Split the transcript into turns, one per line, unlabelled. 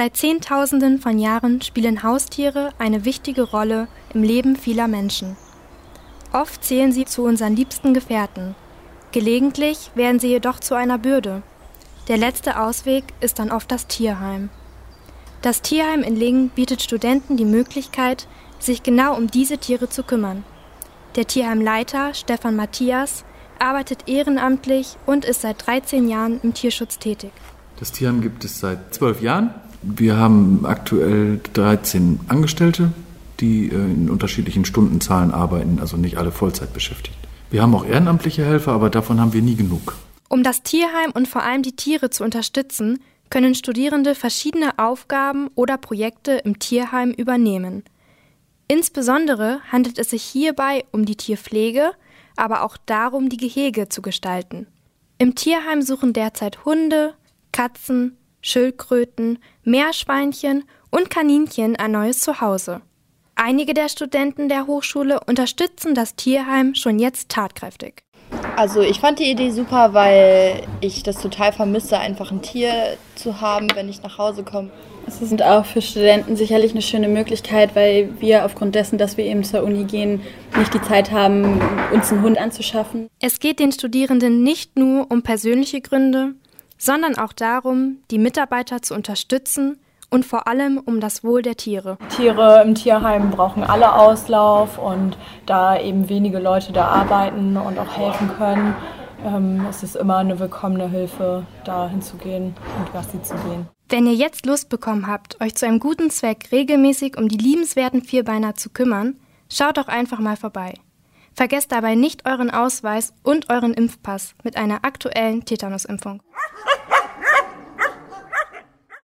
Seit Zehntausenden von Jahren spielen Haustiere eine wichtige Rolle im Leben vieler Menschen. Oft zählen sie zu unseren liebsten Gefährten. Gelegentlich werden sie jedoch zu einer Bürde. Der letzte Ausweg ist dann oft das Tierheim. Das Tierheim in Lingen bietet Studenten die Möglichkeit, sich genau um diese Tiere zu kümmern. Der Tierheimleiter Stefan Matthias arbeitet ehrenamtlich und ist seit 13 Jahren im Tierschutz tätig.
Das Tierheim gibt es seit zwölf Jahren. Wir haben aktuell 13 Angestellte, die äh, in unterschiedlichen Stundenzahlen arbeiten, also nicht alle Vollzeit beschäftigt. Wir haben auch ehrenamtliche Helfer, aber davon haben wir nie genug.
Um das Tierheim und vor allem die Tiere zu unterstützen, können Studierende verschiedene Aufgaben oder Projekte im Tierheim übernehmen. Insbesondere handelt es sich hierbei um die Tierpflege, aber auch darum, die Gehege zu gestalten. Im Tierheim suchen derzeit Hunde, Katzen, Schildkröten, Meerschweinchen und Kaninchen ein neues Zuhause. Einige der Studenten der Hochschule unterstützen das Tierheim schon jetzt tatkräftig.
Also ich fand die Idee super, weil ich das total vermisse, einfach ein Tier zu haben, wenn ich nach Hause komme.
Es ist auch für Studenten sicherlich eine schöne Möglichkeit, weil wir aufgrund dessen, dass wir eben zur Uni gehen, nicht die Zeit haben, uns einen Hund anzuschaffen.
Es geht den Studierenden nicht nur um persönliche Gründe, sondern auch darum, die Mitarbeiter zu unterstützen und vor allem um das Wohl der Tiere.
Tiere im Tierheim brauchen alle Auslauf und da eben wenige Leute da arbeiten und auch helfen können, ähm, es ist immer eine willkommene Hilfe, da hinzugehen und Gassi zu gehen.
Wenn ihr jetzt Lust bekommen habt, euch zu einem guten Zweck regelmäßig um die liebenswerten Vierbeiner zu kümmern, schaut doch einfach mal vorbei. Vergesst dabei nicht euren Ausweis und euren Impfpass mit einer aktuellen Tetanusimpfung.